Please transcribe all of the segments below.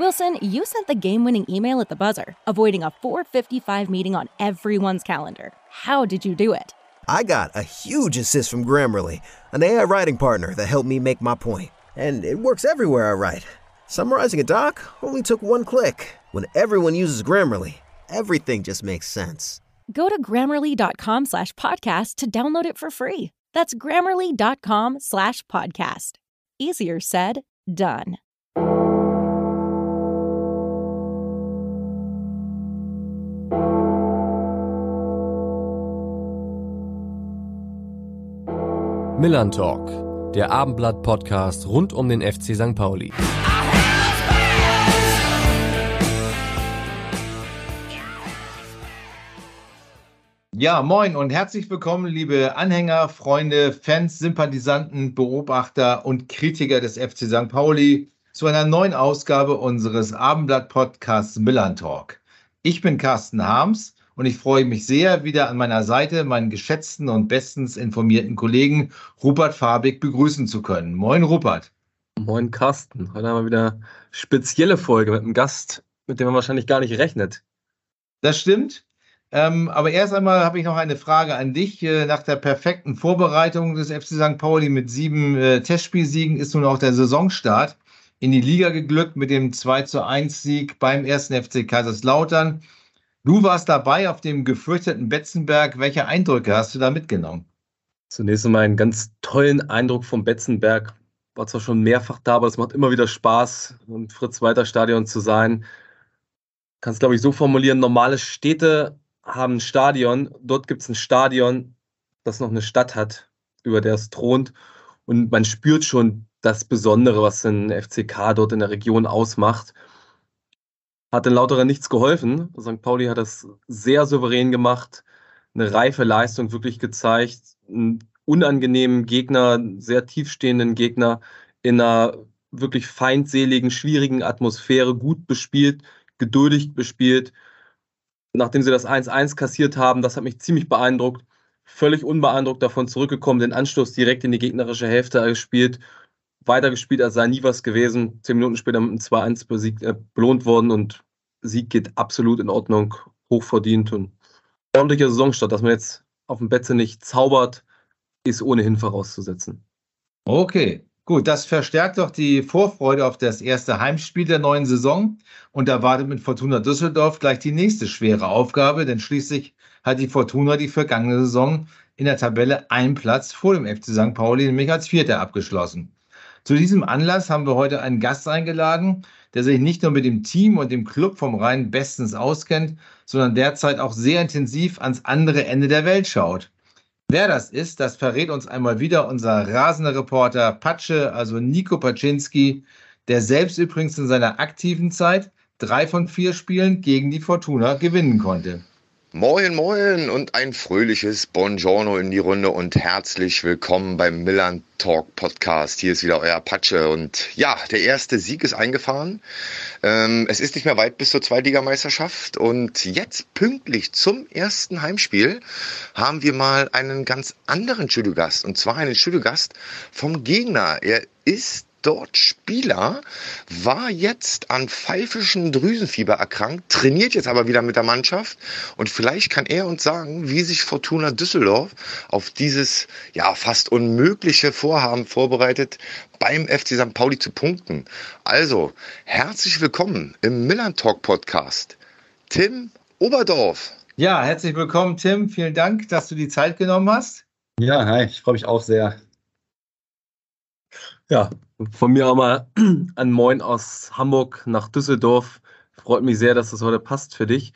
Wilson, you sent the game winning email at the buzzer, avoiding a 455 meeting on everyone's calendar. How did you do it? I got a huge assist from Grammarly, an AI writing partner that helped me make my point. And it works everywhere I write. Summarizing a doc only took one click. When everyone uses Grammarly, everything just makes sense. Go to grammarly.com slash podcast to download it for free. That's grammarly.com slash podcast. Easier said, done. Millern Talk, der Abendblatt-Podcast rund um den FC St. Pauli. Ja, moin und herzlich willkommen, liebe Anhänger, Freunde, Fans, Sympathisanten, Beobachter und Kritiker des FC St. Pauli zu einer neuen Ausgabe unseres Abendblatt-Podcasts Millern Talk. Ich bin Carsten Harms und ich freue mich sehr, wieder an meiner Seite meinen geschätzten und bestens informierten Kollegen Rupert Fabig begrüßen zu können. Moin, Rupert. Moin, Carsten. Heute haben wir wieder eine spezielle Folge mit einem Gast, mit dem man wahrscheinlich gar nicht rechnet. Das stimmt. Ähm, aber erst einmal habe ich noch eine Frage an dich. Äh, nach der perfekten Vorbereitung des FC St. Pauli mit sieben äh, Testspielsiegen ist nun auch der Saisonstart in die Liga geglückt mit dem 2 zu 1 Sieg beim ersten FC Kaiserslautern. Du warst dabei auf dem gefürchteten Betzenberg. Welche Eindrücke hast du da mitgenommen? Zunächst einmal einen ganz tollen Eindruck vom Betzenberg. War zwar schon mehrfach da, aber es macht immer wieder Spaß, im Fritz-Walter-Stadion zu sein. Kannst, glaube ich, so formulieren: normale Städte haben ein Stadion. Dort gibt es ein Stadion, das noch eine Stadt hat, über der es thront. Und man spürt schon das Besondere, was ein FCK dort in der Region ausmacht. Hat den Lauterer nichts geholfen. St. Pauli hat das sehr souverän gemacht, eine reife Leistung wirklich gezeigt, einen unangenehmen Gegner, sehr tiefstehenden Gegner in einer wirklich feindseligen, schwierigen Atmosphäre gut bespielt, geduldig bespielt nachdem sie das 1-1 kassiert haben, das hat mich ziemlich beeindruckt. Völlig unbeeindruckt davon zurückgekommen, den Anschluss direkt in die gegnerische Hälfte gespielt, weitergespielt, als sei nie was gewesen. Zehn Minuten später mit einem 2-1 äh, belohnt worden und Sieg geht absolut in Ordnung, hochverdient und ordentlicher Saisonstart. Dass man jetzt auf dem Betze nicht zaubert, ist ohnehin vorauszusetzen. Okay, Gut, das verstärkt doch die Vorfreude auf das erste Heimspiel der neuen Saison und erwartet mit Fortuna Düsseldorf gleich die nächste schwere Aufgabe, denn schließlich hat die Fortuna die vergangene Saison in der Tabelle einen Platz vor dem FC St. Pauli, nämlich als Vierter abgeschlossen. Zu diesem Anlass haben wir heute einen Gast eingeladen, der sich nicht nur mit dem Team und dem Club vom Rhein bestens auskennt, sondern derzeit auch sehr intensiv ans andere Ende der Welt schaut. Wer das ist, das verrät uns einmal wieder unser rasender Reporter Patsche, also Nico Paczynski, der selbst übrigens in seiner aktiven Zeit drei von vier Spielen gegen die Fortuna gewinnen konnte. Moin, moin und ein fröhliches Buongiorno in die Runde und herzlich willkommen beim Milan Talk Podcast. Hier ist wieder euer Patsche und ja, der erste Sieg ist eingefahren. Ähm, es ist nicht mehr weit bis zur Zweitligameisterschaft und jetzt pünktlich zum ersten Heimspiel haben wir mal einen ganz anderen Studiogast und zwar einen Studiogast vom Gegner. Er ist dort Spieler, war jetzt an pfeifischen Drüsenfieber erkrankt, trainiert jetzt aber wieder mit der Mannschaft und vielleicht kann er uns sagen, wie sich Fortuna Düsseldorf auf dieses ja fast unmögliche Vorhaben vorbereitet, beim FC St. Pauli zu punkten. Also, herzlich willkommen im Millern Talk Podcast. Tim Oberdorf. Ja, herzlich willkommen, Tim. Vielen Dank, dass du die Zeit genommen hast. Ja, hi, ich freue mich auch sehr. Ja, von mir auch mal ein Moin aus Hamburg nach Düsseldorf. Freut mich sehr, dass das heute passt für dich.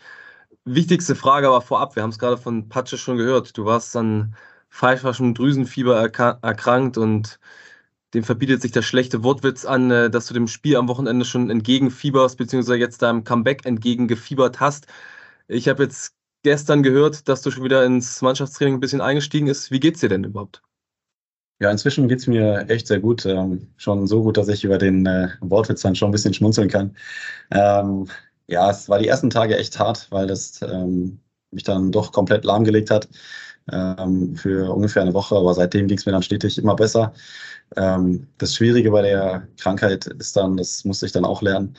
Wichtigste Frage aber vorab, wir haben es gerade von Patsche schon gehört. Du warst an pfeiferschem Drüsenfieber erkrankt und dem verbietet sich der schlechte Wortwitz an, äh, dass du dem Spiel am Wochenende schon entgegenfieberst, beziehungsweise jetzt deinem Comeback entgegengefiebert hast. Ich habe jetzt gestern gehört, dass du schon wieder ins Mannschaftstraining ein bisschen eingestiegen ist. Wie geht's dir denn überhaupt? Ja, inzwischen geht's mir echt sehr gut. Ähm, schon so gut, dass ich über den äh, Wortwitz dann schon ein bisschen schmunzeln kann. Ähm, ja, es war die ersten Tage echt hart, weil das ähm, mich dann doch komplett lahmgelegt hat. ähm, für ungefähr eine Woche, aber seitdem ging es mir dann stetig immer besser. Ähm, das Schwierige bei der Krankheit ist dann, das musste ich dann auch lernen,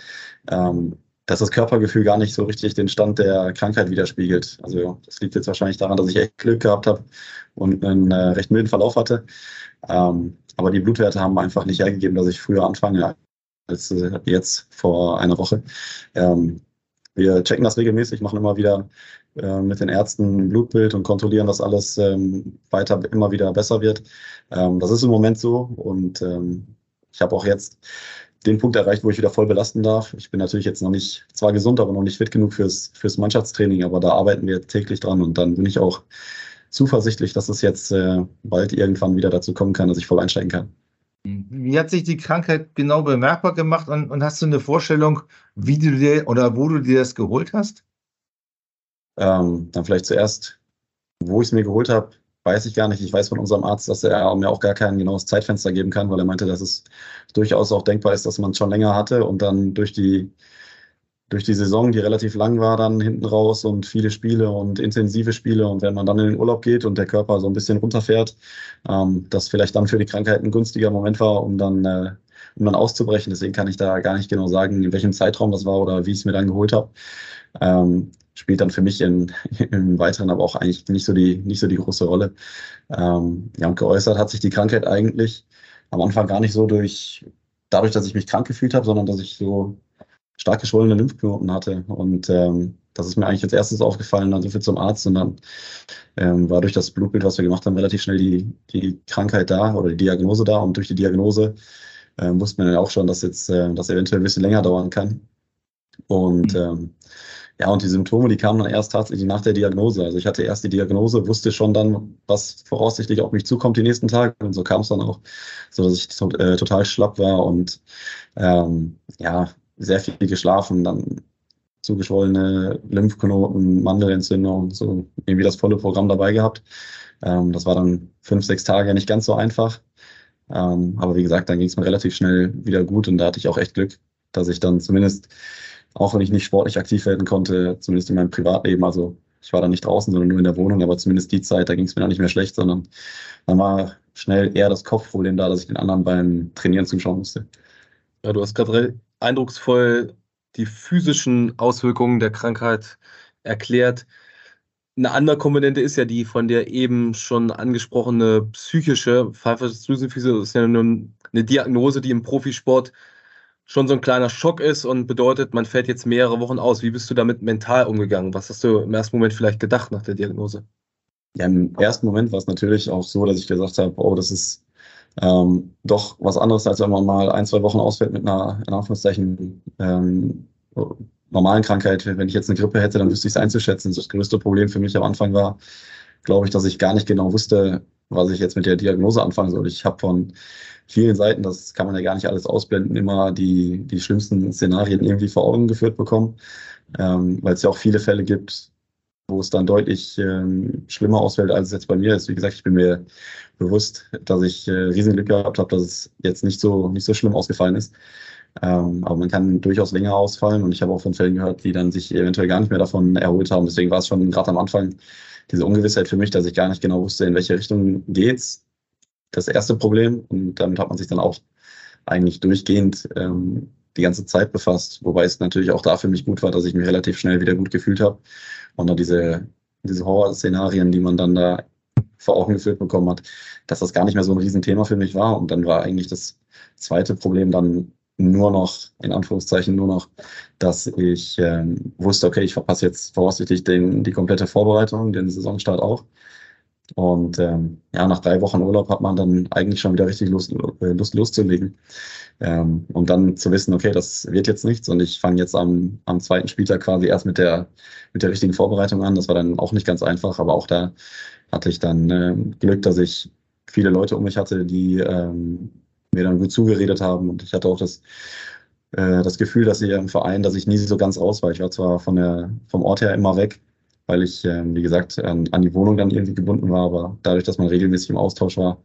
ähm, dass das Körpergefühl gar nicht so richtig den Stand der Krankheit widerspiegelt. Also das liegt jetzt wahrscheinlich daran, dass ich echt Glück gehabt habe und einen äh, recht milden Verlauf hatte. Ähm, aber die Blutwerte haben einfach nicht hergegeben, dass ich früher anfange als äh, jetzt vor einer Woche. Ähm, wir checken das regelmäßig, machen immer wieder äh, mit den Ärzten ein Blutbild und kontrollieren, dass alles ähm, weiter immer wieder besser wird. Ähm, das ist im Moment so und ähm, ich habe auch jetzt den Punkt erreicht, wo ich wieder voll belasten darf. Ich bin natürlich jetzt noch nicht, zwar gesund, aber noch nicht fit genug fürs, fürs Mannschaftstraining, aber da arbeiten wir täglich dran und dann bin ich auch zuversichtlich, dass es jetzt äh, bald irgendwann wieder dazu kommen kann, dass ich voll einsteigen kann. Wie hat sich die Krankheit genau bemerkbar gemacht und, und hast du eine Vorstellung, wie du dir oder wo du dir das geholt hast? Ähm, dann vielleicht zuerst, wo ich es mir geholt habe, weiß ich gar nicht. Ich weiß von unserem Arzt, dass er mir auch gar kein genaues Zeitfenster geben kann, weil er meinte, dass es durchaus auch denkbar ist, dass man es schon länger hatte und dann durch die durch die Saison, die relativ lang war, dann hinten raus und viele Spiele und intensive Spiele. Und wenn man dann in den Urlaub geht und der Körper so ein bisschen runterfährt, ähm, das vielleicht dann für die Krankheit ein günstiger Moment war, um dann, äh, um dann auszubrechen. Deswegen kann ich da gar nicht genau sagen, in welchem Zeitraum das war oder wie ich es mir dann geholt habe. Ähm, spielt dann für mich in, im Weiteren aber auch eigentlich nicht so die, nicht so die große Rolle. Ähm, ja, und geäußert hat sich die Krankheit eigentlich am Anfang gar nicht so durch, dadurch, dass ich mich krank gefühlt habe, sondern dass ich so stark geschwollene Lymphknoten hatte. Und ähm, das ist mir eigentlich als erstes aufgefallen. Dann sind wir zum Arzt und dann ähm, war durch das Blutbild, was wir gemacht haben, relativ schnell die, die Krankheit da oder die Diagnose da. Und durch die Diagnose äh, wusste man ja auch schon, dass jetzt äh, das eventuell ein bisschen länger dauern kann. Und mhm. ähm, ja, und die Symptome, die kamen dann erst tatsächlich nach der Diagnose. Also ich hatte erst die Diagnose, wusste schon dann, was voraussichtlich auf mich zukommt die nächsten Tage. Und so kam es dann auch, so dass ich to äh, total schlapp war und ähm, ja, sehr viel geschlafen, dann zugeschwollene Lymphknoten, Mandelentzündung, so irgendwie das volle Programm dabei gehabt. Ähm, das war dann fünf, sechs Tage nicht ganz so einfach. Ähm, aber wie gesagt, dann ging es mir relativ schnell wieder gut und da hatte ich auch echt Glück, dass ich dann zumindest, auch wenn ich nicht sportlich aktiv werden konnte, zumindest in meinem Privatleben, also ich war dann nicht draußen, sondern nur in der Wohnung, aber zumindest die Zeit, da ging es mir dann nicht mehr schlecht, sondern dann war schnell eher das Kopfproblem da, dass ich den anderen beim Trainieren zuschauen musste. Ja, du hast gerade eindrucksvoll die physischen Auswirkungen der Krankheit erklärt. Eine andere Komponente ist ja die von der eben schon angesprochene psychische. Das ist ja eine, eine Diagnose, die im Profisport schon so ein kleiner Schock ist und bedeutet, man fällt jetzt mehrere Wochen aus. Wie bist du damit mental umgegangen? Was hast du im ersten Moment vielleicht gedacht nach der Diagnose? Ja, im ersten Moment war es natürlich auch so, dass ich gesagt habe, oh, das ist ähm, doch was anderes, als wenn man mal ein, zwei Wochen ausfällt mit einer, in Anführungszeichen, ähm, normalen Krankheit. Wenn ich jetzt eine Grippe hätte, dann wüsste ich es einzuschätzen. Das größte Problem für mich am Anfang war, glaube ich, dass ich gar nicht genau wusste, was ich jetzt mit der Diagnose anfangen soll. Ich habe von vielen Seiten, das kann man ja gar nicht alles ausblenden, immer die, die schlimmsten Szenarien irgendwie vor Augen geführt bekommen, ähm, weil es ja auch viele Fälle gibt, wo es dann deutlich ähm, schlimmer ausfällt, als es jetzt bei mir ist. Wie gesagt, ich bin mir bewusst, dass ich äh, Riesenglück gehabt habe, dass es jetzt nicht so, nicht so schlimm ausgefallen ist. Ähm, aber man kann durchaus länger ausfallen und ich habe auch von Fällen gehört, die dann sich eventuell gar nicht mehr davon erholt haben. Deswegen war es schon gerade am Anfang diese Ungewissheit für mich, dass ich gar nicht genau wusste, in welche Richtung geht's. Das erste Problem und damit hat man sich dann auch eigentlich durchgehend ähm, die ganze Zeit befasst, wobei es natürlich auch da für mich gut war, dass ich mich relativ schnell wieder gut gefühlt habe und dann diese, diese Horror-Szenarien, die man dann da vor Augen geführt bekommen hat, dass das gar nicht mehr so ein Riesenthema für mich war. Und dann war eigentlich das zweite Problem dann nur noch, in Anführungszeichen, nur noch, dass ich ähm, wusste, okay, ich verpasse jetzt voraussichtlich den, die komplette Vorbereitung, den Saisonstart auch. Und ähm, ja, nach drei Wochen Urlaub hat man dann eigentlich schon wieder richtig Lust, äh, Lust loszulegen. Ähm, und dann zu wissen, okay, das wird jetzt nichts und ich fange jetzt am, am zweiten Spieltag quasi erst mit der, mit der richtigen Vorbereitung an. Das war dann auch nicht ganz einfach, aber auch da hatte ich dann äh, Glück, dass ich viele Leute um mich hatte, die ähm, mir dann gut zugeredet haben. Und ich hatte auch das, äh, das Gefühl, dass hier im Verein, dass ich nie so ganz raus war. Ich war zwar von der, vom Ort her immer weg, weil ich, äh, wie gesagt, an, an die Wohnung dann irgendwie gebunden war. Aber dadurch, dass man regelmäßig im Austausch war,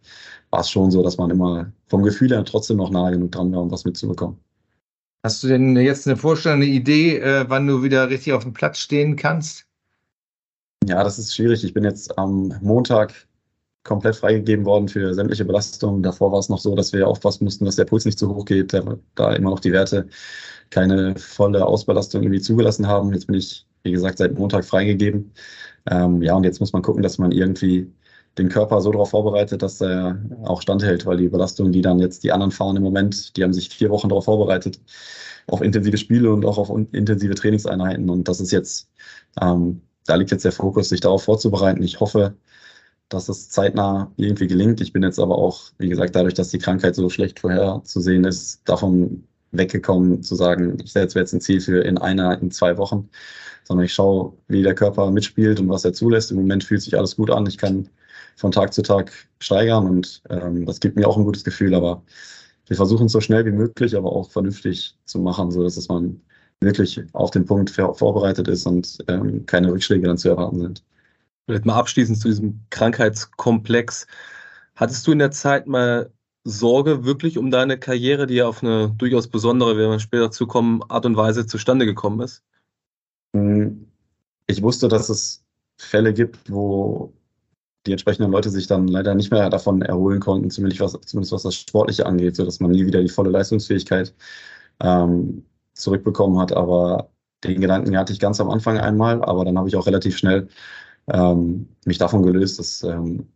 war es schon so, dass man immer vom Gefühl her trotzdem noch nahe genug dran war, um was mitzubekommen. Hast du denn jetzt eine Vorstellung, eine Idee, äh, wann du wieder richtig auf dem Platz stehen kannst? Ja, das ist schwierig. Ich bin jetzt am Montag komplett freigegeben worden für sämtliche Belastungen. Davor war es noch so, dass wir aufpassen mussten, dass der Puls nicht zu hoch geht, da immer noch die Werte keine volle Ausbelastung irgendwie zugelassen haben. Jetzt bin ich, wie gesagt, seit Montag freigegeben. Ähm, ja, und jetzt muss man gucken, dass man irgendwie den Körper so darauf vorbereitet, dass er auch standhält, weil die Belastungen, die dann jetzt die anderen fahren im Moment, die haben sich vier Wochen darauf vorbereitet, auf intensive Spiele und auch auf intensive Trainingseinheiten. Und das ist jetzt, ähm, da liegt jetzt der Fokus, sich darauf vorzubereiten. Ich hoffe, dass es zeitnah irgendwie gelingt. Ich bin jetzt aber auch, wie gesagt, dadurch, dass die Krankheit so schlecht vorherzusehen ist, davon weggekommen zu sagen, ich setze jetzt ein Ziel für in einer, in zwei Wochen, sondern ich schaue, wie der Körper mitspielt und was er zulässt. Im Moment fühlt sich alles gut an. Ich kann von Tag zu Tag steigern und ähm, das gibt mir auch ein gutes Gefühl. Aber wir versuchen es so schnell wie möglich, aber auch vernünftig zu machen, so dass man wirklich auf den Punkt vorbereitet ist und ähm, keine Rückschläge dann zu erwarten sind. Vielleicht mal abschließend zu diesem Krankheitskomplex. Hattest du in der Zeit mal Sorge wirklich um deine Karriere, die ja auf eine durchaus besondere, wenn wir später dazu kommen, Art und Weise zustande gekommen ist? Hm, ich wusste, dass es Fälle gibt, wo die entsprechenden Leute sich dann leider nicht mehr davon erholen konnten, zumindest was, zumindest was das Sportliche angeht, sodass man nie wieder die volle Leistungsfähigkeit ähm, zurückbekommen hat. Aber den Gedanken hatte ich ganz am Anfang einmal, aber dann habe ich auch relativ schnell ähm, mich davon gelöst. Das ähm,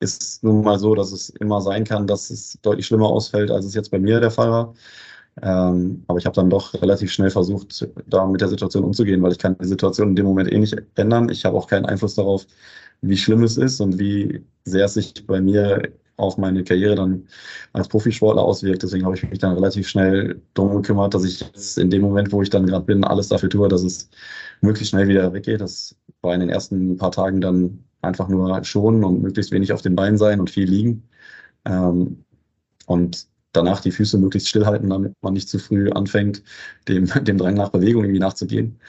ist nun mal so, dass es immer sein kann, dass es deutlich schlimmer ausfällt, als es jetzt bei mir der Fall war. Ähm, aber ich habe dann doch relativ schnell versucht, da mit der Situation umzugehen, weil ich kann die Situation in dem Moment eh nicht ändern. Ich habe auch keinen Einfluss darauf, wie schlimm es ist und wie sehr es sich bei mir auf meine Karriere dann als Profisportler auswirkt. Deswegen habe ich mich dann relativ schnell darum gekümmert, dass ich jetzt in dem Moment, wo ich dann gerade bin, alles dafür tue, dass es möglichst schnell wieder weggeht. Das war in den ersten paar Tagen dann einfach nur schonen und möglichst wenig auf den Beinen sein und viel liegen. Ähm, und danach die Füße möglichst stillhalten, damit man nicht zu früh anfängt, dem, dem Drang nach Bewegung irgendwie nachzugehen.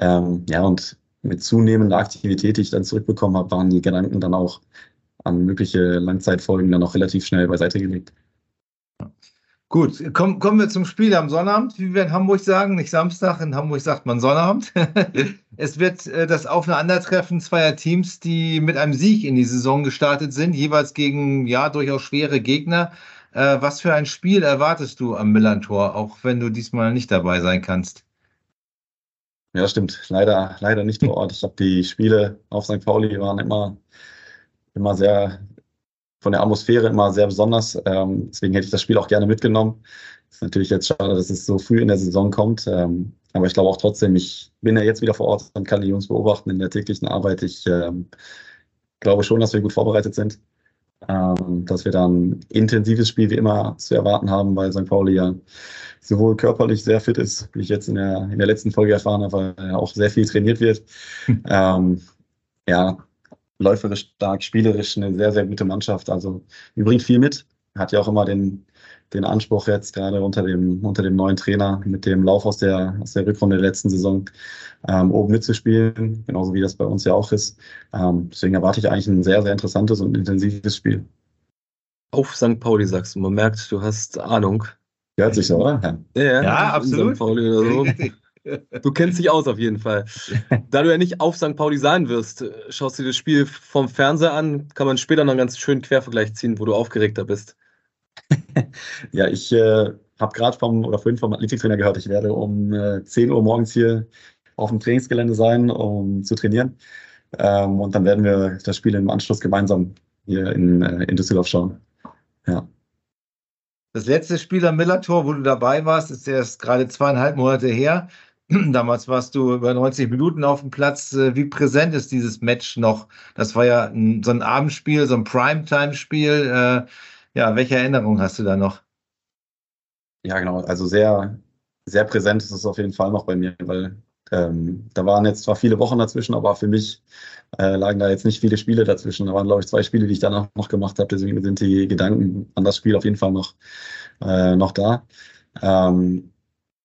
Ähm, ja, und mit zunehmender Aktivität, die ich dann zurückbekommen habe, waren die Gedanken dann auch an mögliche Langzeitfolgen dann auch relativ schnell beiseite gelegt. Gut, komm, kommen wir zum Spiel am Sonnabend, wie wir in Hamburg sagen, nicht Samstag, in Hamburg sagt man Sonnabend. es wird äh, das Aufeinandertreffen zweier Teams, die mit einem Sieg in die Saison gestartet sind, jeweils gegen ja durchaus schwere Gegner. Äh, was für ein Spiel erwartest du am Millantor, auch wenn du diesmal nicht dabei sein kannst? Ja, stimmt. Leider, leider nicht vor Ort. Ich habe die Spiele auf St. Pauli waren immer, immer sehr von der Atmosphäre immer sehr besonders. Ähm, deswegen hätte ich das Spiel auch gerne mitgenommen. Ist natürlich jetzt schade, dass es so früh in der Saison kommt. Ähm, aber ich glaube auch trotzdem, ich bin ja jetzt wieder vor Ort und kann die Jungs beobachten in der täglichen Arbeit. Ich ähm, glaube schon, dass wir gut vorbereitet sind. Ähm, dass wir dann intensives Spiel wie immer zu erwarten haben, weil St. Pauli ja sowohl körperlich sehr fit ist, wie ich jetzt in der, in der letzten Folge erfahren habe, weil auch sehr viel trainiert wird. ähm, ja, läuferisch stark, spielerisch eine sehr, sehr gute Mannschaft. Also die bringt viel mit. Hat ja auch immer den, den Anspruch jetzt gerade unter dem, unter dem neuen Trainer mit dem Lauf aus der, aus der Rückrunde der letzten Saison ähm, oben mitzuspielen, genauso wie das bei uns ja auch ist. Ähm, deswegen erwarte ich eigentlich ein sehr, sehr interessantes und intensives Spiel. Auf St. Pauli sagst du, man merkt, du hast Ahnung. Hört sich so, oder? Ja, ja, ja absolut. St. Pauli oder so. Du kennst dich aus auf jeden Fall. Da du ja nicht auf St. Pauli sein wirst, schaust du dir das Spiel vom Fernseher an, kann man später noch einen ganz schönen Quervergleich ziehen, wo du aufgeregter bist. ja, ich äh, habe gerade vom oder vorhin vom Athletiktrainer gehört, ich werde um äh, 10 Uhr morgens hier auf dem Trainingsgelände sein, um zu trainieren. Ähm, und dann werden wir das Spiel im Anschluss gemeinsam hier in, äh, in Düsseldorf schauen. Ja. Das letzte Spiel am Millertor, wo du dabei warst, ist erst gerade zweieinhalb Monate her. Damals warst du über 90 Minuten auf dem Platz. Äh, wie präsent ist dieses Match noch? Das war ja ein, so ein Abendspiel, so ein Primetime-Spiel. Äh, ja, welche Erinnerung hast du da noch? Ja, genau. Also sehr, sehr präsent ist es auf jeden Fall noch bei mir, weil ähm, da waren jetzt zwar viele Wochen dazwischen, aber für mich äh, lagen da jetzt nicht viele Spiele dazwischen. Da waren, glaube ich, zwei Spiele, die ich danach noch gemacht habe. Deswegen sind die Gedanken an das Spiel auf jeden Fall noch, äh, noch da. Ähm,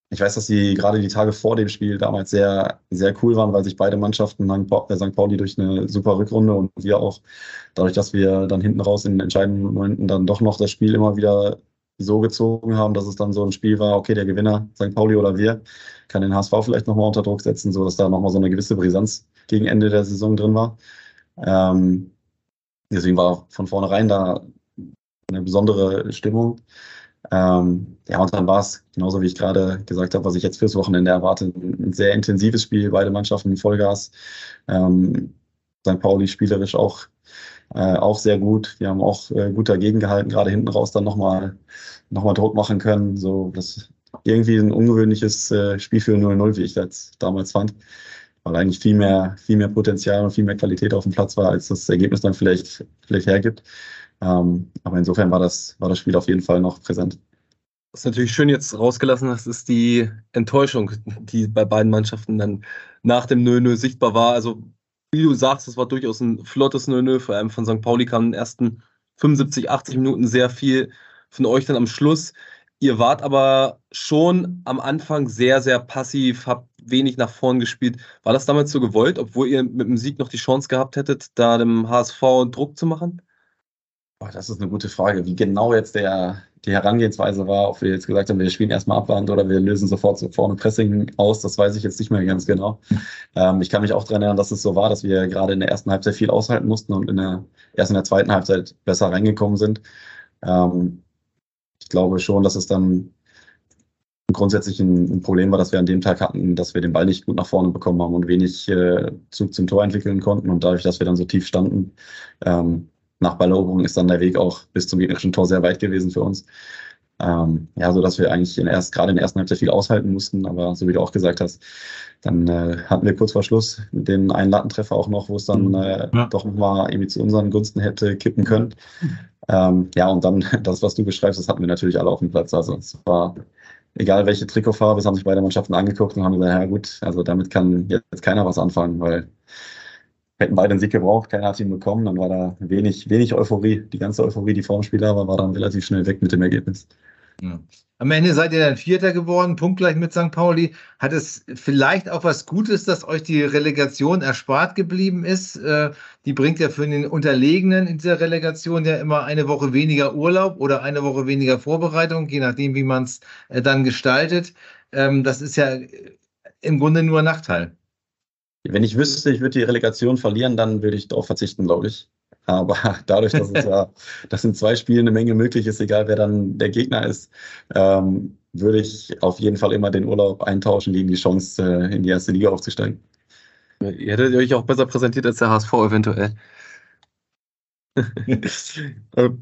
ich weiß, dass die gerade die Tage vor dem Spiel damals sehr, sehr cool waren, weil sich beide Mannschaften, St. Äh, Pauli durch eine super Rückrunde und wir auch, dadurch, dass wir dann hinten raus in den entscheidenden Momenten dann doch noch das Spiel immer wieder so gezogen haben, dass es dann so ein Spiel war, okay, der Gewinner, St. Pauli oder wir, kann den HSV vielleicht nochmal unter Druck setzen, sodass da nochmal so eine gewisse Brisanz gegen Ende der Saison drin war. Ähm, deswegen war von vornherein da eine besondere Stimmung. Ähm, ja, und dann war es, genauso wie ich gerade gesagt habe, was ich jetzt fürs Wochenende erwarte, ein sehr intensives Spiel, beide Mannschaften Vollgas. Ähm, St. Pauli spielerisch auch, äh, auch sehr gut. Wir haben auch äh, gut dagegen gehalten, gerade hinten raus dann nochmal noch mal Druck machen können. So, das irgendwie ein ungewöhnliches äh, Spiel für 0-0, wie ich das damals fand. Weil eigentlich viel mehr, viel mehr Potenzial und viel mehr Qualität auf dem Platz war, als das Ergebnis dann vielleicht, vielleicht hergibt. Ähm, aber insofern war das, war das Spiel auf jeden Fall noch präsent. Was natürlich schön jetzt rausgelassen hast, ist die Enttäuschung, die bei beiden Mannschaften dann nach dem 0-0 sichtbar war. Also, wie du sagst, es war durchaus ein flottes 0-0. Vor allem von St. Pauli kam in den ersten 75, 80 Minuten sehr viel von euch dann am Schluss. Ihr wart aber schon am Anfang sehr, sehr passiv, habt wenig nach vorn gespielt. War das damals so gewollt, obwohl ihr mit dem Sieg noch die Chance gehabt hättet, da dem HSV Druck zu machen? Boah, das ist eine gute Frage, wie genau jetzt der, die Herangehensweise war, ob wir jetzt gesagt haben, wir spielen erstmal Abwand oder wir lösen sofort so vorne Pressing aus, das weiß ich jetzt nicht mehr ganz genau. Ähm, ich kann mich auch daran erinnern, dass es so war, dass wir gerade in der ersten Halbzeit viel aushalten mussten und in der, erst in der zweiten Halbzeit besser reingekommen sind. Ähm, ich glaube schon, dass es dann grundsätzlich ein, ein, Problem war, dass wir an dem Tag hatten, dass wir den Ball nicht gut nach vorne bekommen haben und wenig äh, Zug zum Tor entwickeln konnten. Und dadurch, dass wir dann so tief standen, ähm, nach Balleroberung ist dann der Weg auch bis zum gegnerischen Tor sehr weit gewesen für uns. Ähm, ja, so dass wir eigentlich in erst, gerade in der ersten Halbzeit viel aushalten mussten, aber so wie du auch gesagt hast, dann äh, hatten wir kurz vor Schluss den einen Lattentreffer auch noch, wo es dann mhm. äh, ja. doch nochmal irgendwie zu unseren Gunsten hätte kippen können. Ähm, ja, und dann das, was du beschreibst, das hatten wir natürlich alle auf dem Platz. Also es war egal welche Trikotfarbe, es haben sich beide Mannschaften angeguckt und haben gesagt, ja gut, also damit kann jetzt keiner was anfangen, weil hätten beide einen Sieg gebraucht, keiner hat ihn bekommen, dann war da wenig, wenig Euphorie. Die ganze Euphorie, die vor dem Spiel da war, war dann relativ schnell weg mit dem Ergebnis. Am Ende seid ihr dann Vierter geworden, punktgleich mit St. Pauli. Hat es vielleicht auch was Gutes, dass euch die Relegation erspart geblieben ist? Äh, die bringt ja für den Unterlegenen in dieser Relegation ja immer eine Woche weniger Urlaub oder eine Woche weniger Vorbereitung, je nachdem, wie man es äh, dann gestaltet. Ähm, das ist ja im Grunde nur ein Nachteil. Wenn ich wüsste, ich würde die Relegation verlieren, dann würde ich darauf verzichten, glaube ich. Aber dadurch, dass es ja, dass in zwei Spielen eine Menge möglich ist, egal wer dann der Gegner ist, ähm, würde ich auf jeden Fall immer den Urlaub eintauschen gegen die Chance, äh, in die erste Liga aufzusteigen. Ihr hättet euch auch besser präsentiert als der HSV eventuell.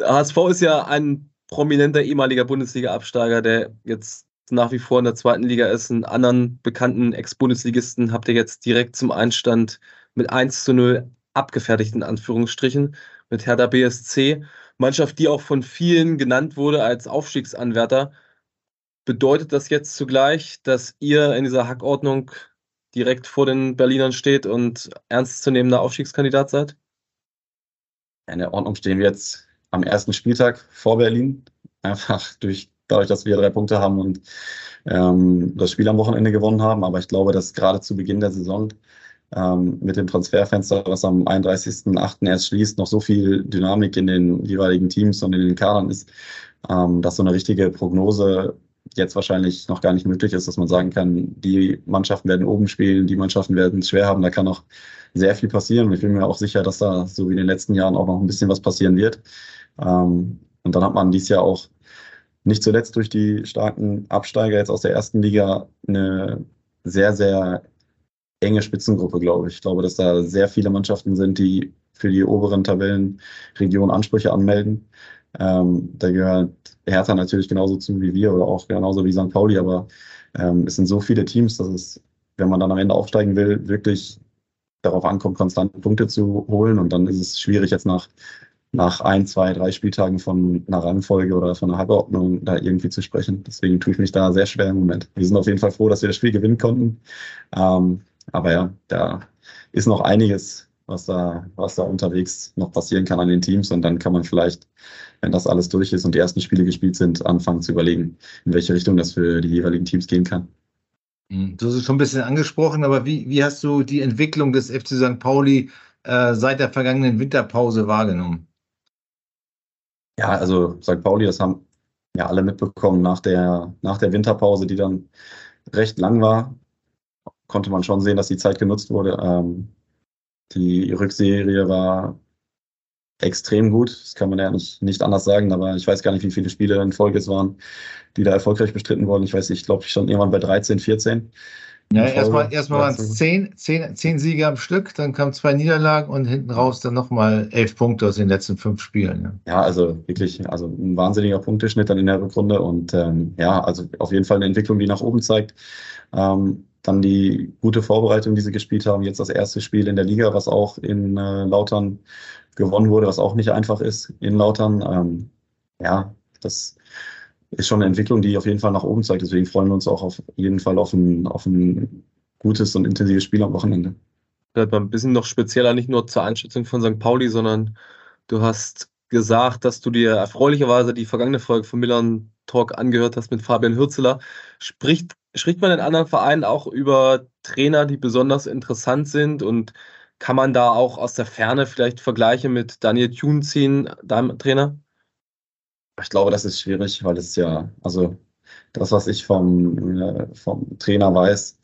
HSV ist ja ein prominenter ehemaliger Bundesliga-Absteiger, der jetzt nach wie vor in der zweiten Liga ist. Einen anderen bekannten Ex-Bundesligisten habt ihr jetzt direkt zum Einstand mit 1 zu 0 abgefertigt, in Anführungsstrichen, mit Hertha BSC. Mannschaft, die auch von vielen genannt wurde als Aufstiegsanwärter. Bedeutet das jetzt zugleich, dass ihr in dieser Hackordnung direkt vor den Berlinern steht und ernstzunehmender Aufstiegskandidat seid? In der Ordnung stehen wir jetzt am ersten Spieltag vor Berlin. Einfach durch dadurch, dass wir drei Punkte haben und ähm, das Spiel am Wochenende gewonnen haben. Aber ich glaube, dass gerade zu Beginn der Saison ähm, mit dem Transferfenster, was am 31.08. erst schließt, noch so viel Dynamik in den jeweiligen Teams und in den Kadern ist, ähm, dass so eine richtige Prognose jetzt wahrscheinlich noch gar nicht möglich ist, dass man sagen kann, die Mannschaften werden oben spielen, die Mannschaften werden es schwer haben, da kann noch sehr viel passieren und ich bin mir auch sicher, dass da so wie in den letzten Jahren auch noch ein bisschen was passieren wird. Ähm, und dann hat man dieses Jahr auch nicht zuletzt durch die starken Absteiger jetzt aus der ersten Liga eine sehr, sehr enge Spitzengruppe, glaube ich. Ich glaube, dass da sehr viele Mannschaften sind, die für die oberen Tabellenregionen Ansprüche anmelden. Ähm, da gehört Hertha natürlich genauso zu wie wir oder auch genauso wie St. Pauli, aber ähm, es sind so viele Teams, dass es, wenn man dann am Ende aufsteigen will, wirklich darauf ankommt, konstante Punkte zu holen. Und dann ist es schwierig, jetzt nach nach ein, zwei, drei Spieltagen von einer Rangfolge oder von einer Halbordnung da irgendwie zu sprechen. Deswegen tue ich mich da sehr schwer im Moment. Wir sind auf jeden Fall froh, dass wir das Spiel gewinnen konnten. Ähm, aber ja, da ist noch einiges, was da, was da unterwegs noch passieren kann an den Teams. Und dann kann man vielleicht, wenn das alles durch ist und die ersten Spiele gespielt sind, anfangen zu überlegen, in welche Richtung das für die jeweiligen Teams gehen kann. Hm, du hast es schon ein bisschen angesprochen, aber wie, wie hast du die Entwicklung des FC St. Pauli äh, seit der vergangenen Winterpause wahrgenommen? Ja, also St. Pauli, das haben ja alle mitbekommen nach der, nach der Winterpause, die dann recht lang war. Konnte man schon sehen, dass die Zeit genutzt wurde. Ähm, die Rückserie war extrem gut. Das kann man ja nicht, nicht anders sagen, aber ich weiß gar nicht, wie viele Spiele in Folge es waren, die da erfolgreich bestritten wurden. Ich weiß ich glaube, ich stand irgendwann bei 13, 14. Ja, erstmal erstmal waren es zehn, zehn, zehn Siege am Stück, dann kamen zwei Niederlagen und hinten raus dann nochmal elf Punkte aus den letzten fünf Spielen. Ja. ja, also wirklich, also ein wahnsinniger Punkteschnitt dann in der Rückrunde und ähm, ja, also auf jeden Fall eine Entwicklung, die nach oben zeigt. Ähm, dann die gute Vorbereitung, die sie gespielt haben. Jetzt das erste Spiel in der Liga, was auch in äh, Lautern gewonnen wurde, was auch nicht einfach ist in Lautern. Ähm, ja, das ist schon eine Entwicklung, die auf jeden Fall nach oben zeigt. Deswegen freuen wir uns auch auf jeden Fall auf ein, auf ein gutes und intensives Spiel am Wochenende. Vielleicht mal ein bisschen noch spezieller, nicht nur zur Einschätzung von St. Pauli, sondern du hast gesagt, dass du dir erfreulicherweise die vergangene Folge von Milan Talk angehört hast mit Fabian Hürzeler. Spricht, spricht man in anderen Vereinen auch über Trainer, die besonders interessant sind und kann man da auch aus der Ferne vielleicht Vergleiche mit Daniel Thun ziehen, deinem Trainer? Ich glaube, das ist schwierig, weil es ja, also das, was ich vom, äh, vom Trainer weiß,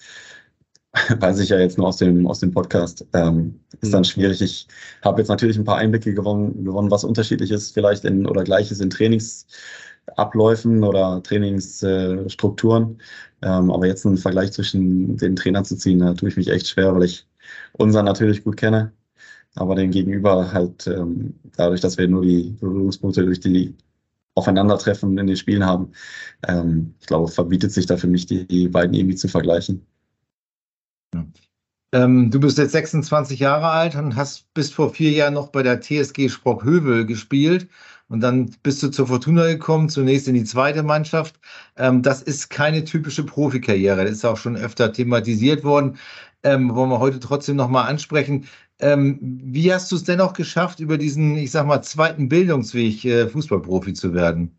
weiß ich ja jetzt nur aus dem, aus dem Podcast, ähm, ist dann mhm. schwierig. Ich habe jetzt natürlich ein paar Einblicke gewonnen, gewonnen, was unterschiedlich ist, vielleicht in oder gleiches in Trainingsabläufen oder Trainingsstrukturen. Ähm, aber jetzt einen Vergleich zwischen den Trainern zu ziehen, da tue ich mich echt schwer, weil ich unseren natürlich gut kenne, aber den Gegenüber halt ähm, dadurch, dass wir nur die Berührungspunkte durch die Aufeinandertreffen in den Spielen haben. Ähm, ich glaube, verbietet sich da für mich, die, die beiden irgendwie zu vergleichen. Ja. Ähm, du bist jetzt 26 Jahre alt und hast bis vor vier Jahren noch bei der TSG Sprockhövel gespielt. Und dann bist du zur Fortuna gekommen, zunächst in die zweite Mannschaft. Ähm, das ist keine typische Profikarriere. Das ist auch schon öfter thematisiert worden. Ähm, wollen wir heute trotzdem nochmal ansprechen. Ähm, wie hast du es dennoch geschafft, über diesen, ich sag mal, zweiten Bildungsweg äh, Fußballprofi zu werden?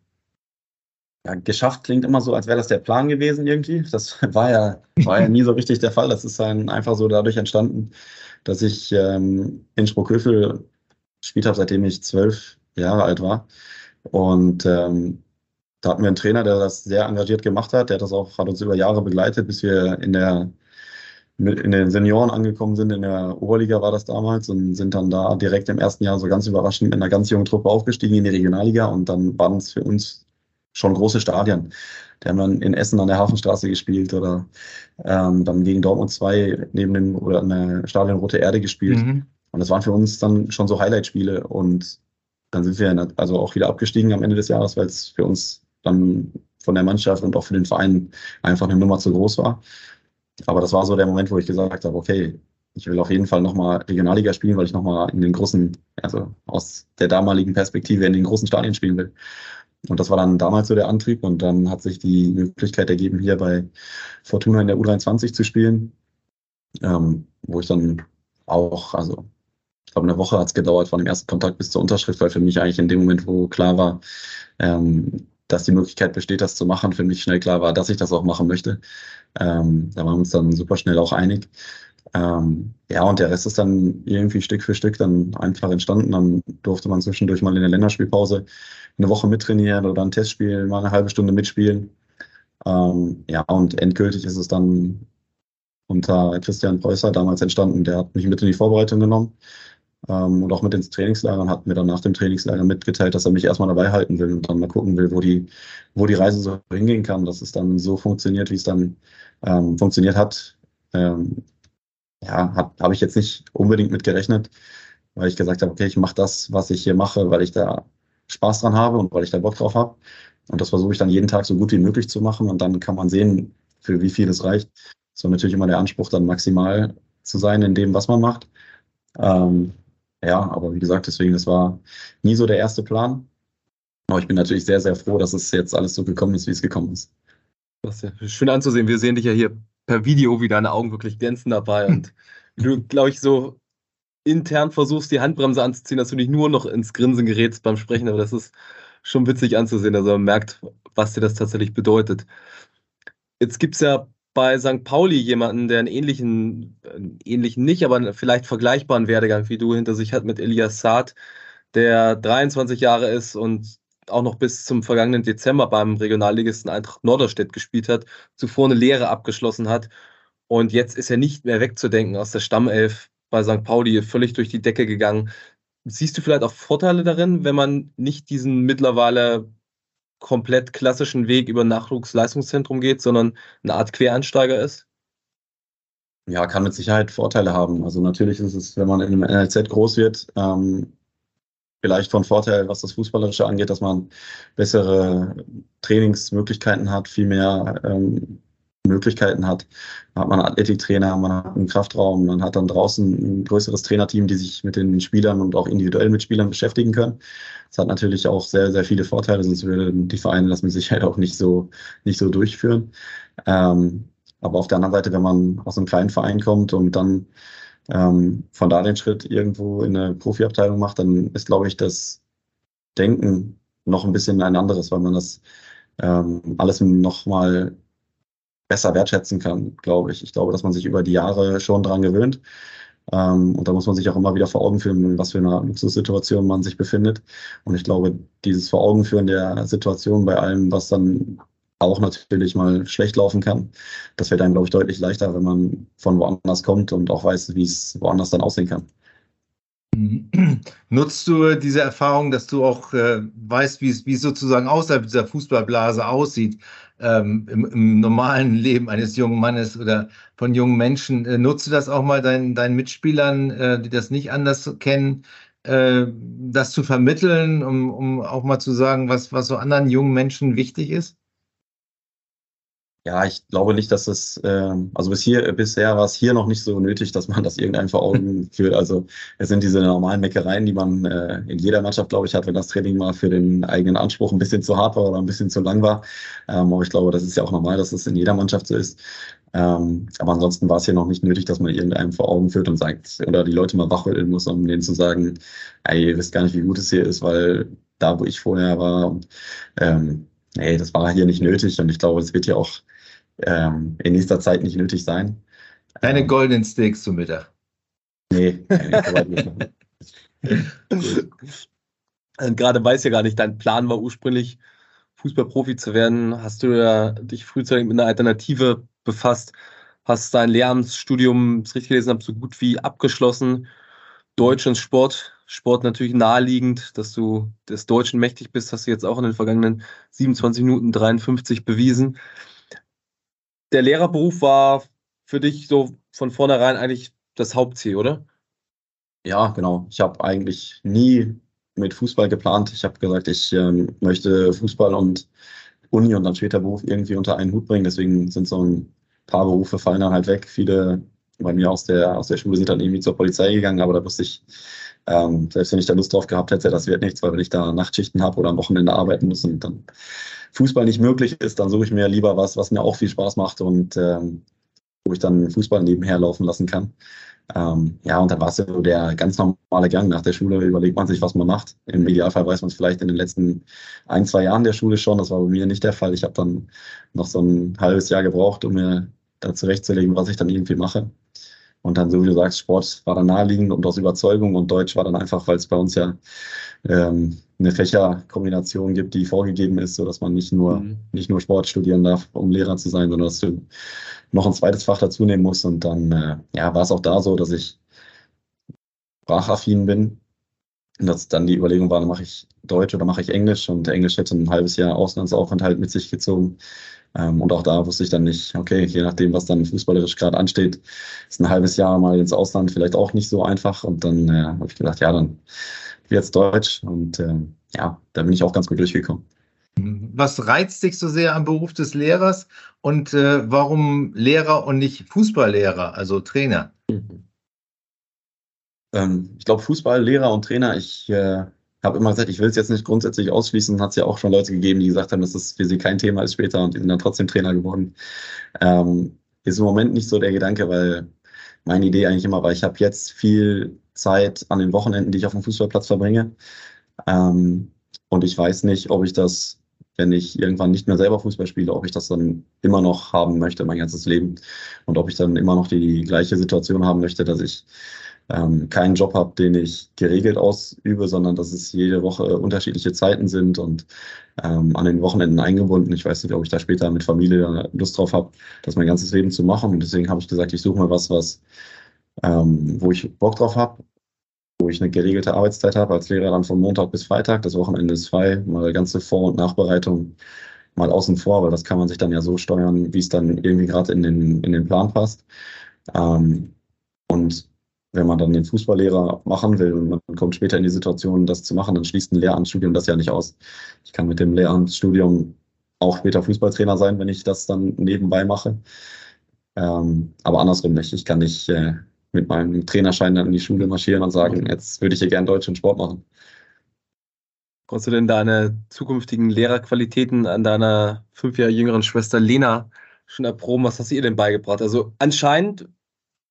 Ja, geschafft klingt immer so, als wäre das der Plan gewesen irgendwie. Das war ja, war ja nie so richtig der Fall. Das ist dann einfach so dadurch entstanden, dass ich ähm, in Sprockhövel gespielt habe, seitdem ich zwölf Jahre alt war. Und ähm, da hatten wir einen Trainer, der das sehr engagiert gemacht hat. Der hat das auch, hat uns über Jahre begleitet, bis wir in der in den Senioren angekommen sind. In der Oberliga war das damals und sind dann da direkt im ersten Jahr so ganz überraschend mit einer ganz jungen Truppe aufgestiegen in die Regionalliga und dann waren es für uns schon große Stadien. Die haben dann in Essen an der Hafenstraße gespielt oder ähm, dann gegen Dortmund 2 neben dem oder an der Stadion Rote Erde gespielt. Mhm. Und das waren für uns dann schon so Highlight-Spiele und dann sind wir also auch wieder abgestiegen am Ende des Jahres, weil es für uns dann von der Mannschaft und auch für den Verein einfach eine Nummer zu groß war. Aber das war so der Moment, wo ich gesagt habe, okay, ich will auf jeden Fall nochmal Regionalliga spielen, weil ich nochmal in den großen, also aus der damaligen Perspektive in den großen Stadien spielen will. Und das war dann damals so der Antrieb und dann hat sich die Möglichkeit ergeben, hier bei Fortuna in der U23 zu spielen, ähm, wo ich dann auch, also ich glaube, eine Woche hat es gedauert von dem ersten Kontakt bis zur Unterschrift, weil für mich eigentlich in dem Moment, wo klar war, ähm, dass die Möglichkeit besteht, das zu machen, für mich schnell klar war, dass ich das auch machen möchte. Ähm, da waren wir uns dann super schnell auch einig. Ähm, ja, und der Rest ist dann irgendwie Stück für Stück dann einfach entstanden. Dann durfte man zwischendurch mal in der Länderspielpause eine Woche mittrainieren oder ein Testspiel mal eine halbe Stunde mitspielen. Ähm, ja, und endgültig ist es dann unter Christian Preußer damals entstanden. Der hat mich mit in die Vorbereitung genommen ähm, und auch mit ins Trainingslager und hat mir dann nach dem Trainingslager mitgeteilt, dass er mich erstmal dabei halten will und dann mal gucken will, wo die, wo die Reise so hingehen kann, dass es dann so funktioniert, wie es dann ähm, funktioniert hat. Ähm, ja, habe hab ich jetzt nicht unbedingt mit gerechnet, weil ich gesagt habe, okay, ich mache das, was ich hier mache, weil ich da Spaß dran habe und weil ich da Bock drauf habe. Und das versuche ich dann jeden Tag so gut wie möglich zu machen und dann kann man sehen, für wie viel es reicht. Es war natürlich immer der Anspruch, dann maximal zu sein in dem, was man macht. Ähm, ja, aber wie gesagt, deswegen, das war nie so der erste Plan. Aber ich bin natürlich sehr, sehr froh, dass es jetzt alles so gekommen ist, wie es gekommen ist. Das ist ja schön anzusehen. Wir sehen dich ja hier per Video, wie deine Augen wirklich glänzen dabei und du, glaube ich, so intern versuchst, die Handbremse anzuziehen, dass du nicht nur noch ins Grinsen gerätst beim Sprechen, aber das ist schon witzig anzusehen. Also man merkt, was dir das tatsächlich bedeutet. Jetzt gibt es ja bei St. Pauli jemanden, der einen ähnlichen, einen ähnlichen nicht, aber vielleicht vergleichbaren Werdegang wie du hinter sich hat mit Elias Saad, der 23 Jahre ist und auch noch bis zum vergangenen Dezember beim Regionalligisten Eintracht Norderstedt gespielt hat, zuvor eine Lehre abgeschlossen hat Und jetzt ist er nicht mehr wegzudenken aus der Stammelf bei St. Pauli, völlig durch die Decke gegangen. Siehst du vielleicht auch Vorteile darin, wenn man nicht diesen mittlerweile komplett klassischen Weg über Nachwuchsleistungszentrum geht, sondern eine Art Quereinsteiger ist? Ja, kann mit Sicherheit Vorteile haben. Also natürlich ist es, wenn man in einem NLZ groß wird, ähm, vielleicht von Vorteil, was das Fußballerische angeht, dass man bessere Trainingsmöglichkeiten hat, viel mehr ähm, Möglichkeiten hat. Da hat man einen Athletiktrainer, man hat einen Kraftraum, man hat dann draußen ein größeres Trainerteam, die sich mit den Spielern und auch individuell mit Spielern beschäftigen können. Das hat natürlich auch sehr, sehr viele Vorteile, sonst würden die Vereine das mit Sicherheit auch nicht so, nicht so durchführen. Ähm, aber auf der anderen Seite, wenn man aus einem kleinen Verein kommt und dann ähm, von da den Schritt irgendwo in eine Profiabteilung macht, dann ist, glaube ich, das Denken noch ein bisschen ein anderes, weil man das ähm, alles nochmal besser wertschätzen kann, glaube ich. Ich glaube, dass man sich über die Jahre schon dran gewöhnt. Ähm, und da muss man sich auch immer wieder vor Augen führen, in was für einer Luxussituation man sich befindet. Und ich glaube, dieses Vor Augen führen der Situation bei allem, was dann auch natürlich mal schlecht laufen kann. Das wird dann, glaube ich, deutlich leichter, wenn man von woanders kommt und auch weiß, wie es woanders dann aussehen kann. Nutzt du diese Erfahrung, dass du auch äh, weißt, wie es sozusagen außerhalb dieser Fußballblase aussieht, ähm, im, im, normalen Leben eines jungen Mannes oder von jungen Menschen? Äh, nutzt du das auch mal deinen, deinen Mitspielern, äh, die das nicht anders kennen, äh, das zu vermitteln, um, um auch mal zu sagen, was, was so anderen jungen Menschen wichtig ist? Ja, ich glaube nicht, dass es, äh, also bis hier, bisher war es hier noch nicht so nötig, dass man das irgendeinem vor Augen führt. Also es sind diese normalen Meckereien, die man äh, in jeder Mannschaft, glaube ich, hat, wenn das Training mal für den eigenen Anspruch ein bisschen zu hart war oder ein bisschen zu lang war. Ähm, aber ich glaube, das ist ja auch normal, dass es in jeder Mannschaft so ist. Ähm, aber ansonsten war es hier noch nicht nötig, dass man irgendeinem vor Augen führt und sagt, oder die Leute mal wachrütteln muss, um denen zu sagen, ey, ihr wisst gar nicht, wie gut es hier ist, weil da, wo ich vorher war, und, ähm, nee, das war hier nicht nötig. Und ich glaube, es wird ja auch ähm, in nächster Zeit nicht nötig sein. Keine ähm, goldenen Steaks zum Mittag. Nee, Gerade weiß ja gar nicht, dein Plan war ursprünglich, Fußballprofi zu werden. Hast du ja dich frühzeitig mit einer Alternative befasst, hast dein Lehramtsstudium, das richtig gelesen habe, so gut wie abgeschlossen. Deutsch und Sport, Sport natürlich naheliegend, dass du des Deutschen mächtig bist, hast du jetzt auch in den vergangenen 27 Minuten 53 bewiesen der Lehrerberuf war für dich so von vornherein eigentlich das Hauptziel, oder? Ja, genau. Ich habe eigentlich nie mit Fußball geplant. Ich habe gesagt, ich ähm, möchte Fußball und Uni und dann später Beruf irgendwie unter einen Hut bringen. Deswegen sind so ein paar Berufe fallen dann halt weg. Viele bei mir aus der, aus der Schule sind dann irgendwie zur Polizei gegangen, aber da wusste ich, ähm, selbst wenn ich da Lust drauf gehabt hätte, das wird nichts, weil wenn ich da Nachtschichten habe oder am Wochenende arbeiten muss und dann Fußball nicht möglich ist, dann suche ich mir lieber was, was mir auch viel Spaß macht und ähm, wo ich dann Fußball nebenher laufen lassen kann. Ähm, ja, und dann war es so der ganz normale Gang. Nach der Schule überlegt man sich, was man macht. Im Idealfall weiß man es vielleicht in den letzten ein, zwei Jahren der Schule schon. Das war bei mir nicht der Fall. Ich habe dann noch so ein halbes Jahr gebraucht, um mir da zurechtzulegen, was ich dann irgendwie mache. Und dann, so wie du sagst, Sport war dann naheliegend und aus Überzeugung und Deutsch war dann einfach, weil es bei uns ja ähm, eine Fächerkombination gibt, die vorgegeben ist, sodass man nicht nur, mhm. nicht nur Sport studieren darf, um Lehrer zu sein, sondern dass du noch ein zweites Fach dazu nehmen musst. Und dann äh, ja, war es auch da so, dass ich sprachaffin bin. Und dass dann die Überlegung war, mache ich Deutsch oder mache ich Englisch? Und Englisch hätte ein halbes Jahr Auslandsaufenthalt mit sich gezogen. Ähm, und auch da wusste ich dann nicht, okay, je nachdem, was dann fußballerisch gerade ansteht, ist ein halbes Jahr mal ins Ausland vielleicht auch nicht so einfach. Und dann äh, habe ich gedacht, ja, dann jetzt Deutsch. Und äh, ja, da bin ich auch ganz gut durchgekommen. Was reizt dich so sehr am Beruf des Lehrers und äh, warum Lehrer und nicht Fußballlehrer, also Trainer? Ähm, ich glaube, Fußballlehrer und Trainer, ich äh, habe immer gesagt, ich will es jetzt nicht grundsätzlich ausschließen. Hat es ja auch schon Leute gegeben, die gesagt haben, dass das für sie kein Thema ist später und die sind dann trotzdem Trainer geworden. Ähm, ist im Moment nicht so der Gedanke, weil meine Idee eigentlich immer war, ich habe jetzt viel Zeit an den Wochenenden, die ich auf dem Fußballplatz verbringe. Ähm, und ich weiß nicht, ob ich das, wenn ich irgendwann nicht mehr selber Fußball spiele, ob ich das dann immer noch haben möchte, mein ganzes Leben. Und ob ich dann immer noch die gleiche Situation haben möchte, dass ich ähm, keinen Job habe, den ich geregelt ausübe, sondern dass es jede Woche unterschiedliche Zeiten sind und ähm, an den Wochenenden eingebunden. Ich weiß nicht, ob ich da später mit Familie Lust drauf habe, das mein ganzes Leben zu machen. Und deswegen habe ich gesagt, ich suche mal was, was ähm, wo ich Bock drauf habe, wo ich eine geregelte Arbeitszeit habe als Lehrer dann von Montag bis Freitag. Das Wochenende ist frei, mal ganze Vor- und Nachbereitung mal außen vor, weil das kann man sich dann ja so steuern, wie es dann irgendwie gerade in den, in den Plan passt. Ähm, und wenn man dann den Fußballlehrer machen will und man kommt später in die Situation, das zu machen, dann schließt ein Lehramtsstudium das ja nicht aus. Ich kann mit dem Lehramtsstudium auch später Fußballtrainer sein, wenn ich das dann nebenbei mache. Ähm, aber andersrum nicht. Ich kann nicht äh, mit meinem Trainerschein dann in die Schule marschieren und sagen, jetzt würde ich hier gern Deutsch und Sport machen. Konntest du denn deine zukünftigen Lehrerqualitäten an deiner fünf Jahre jüngeren Schwester Lena schon erproben? Was hast du ihr denn beigebracht? Also anscheinend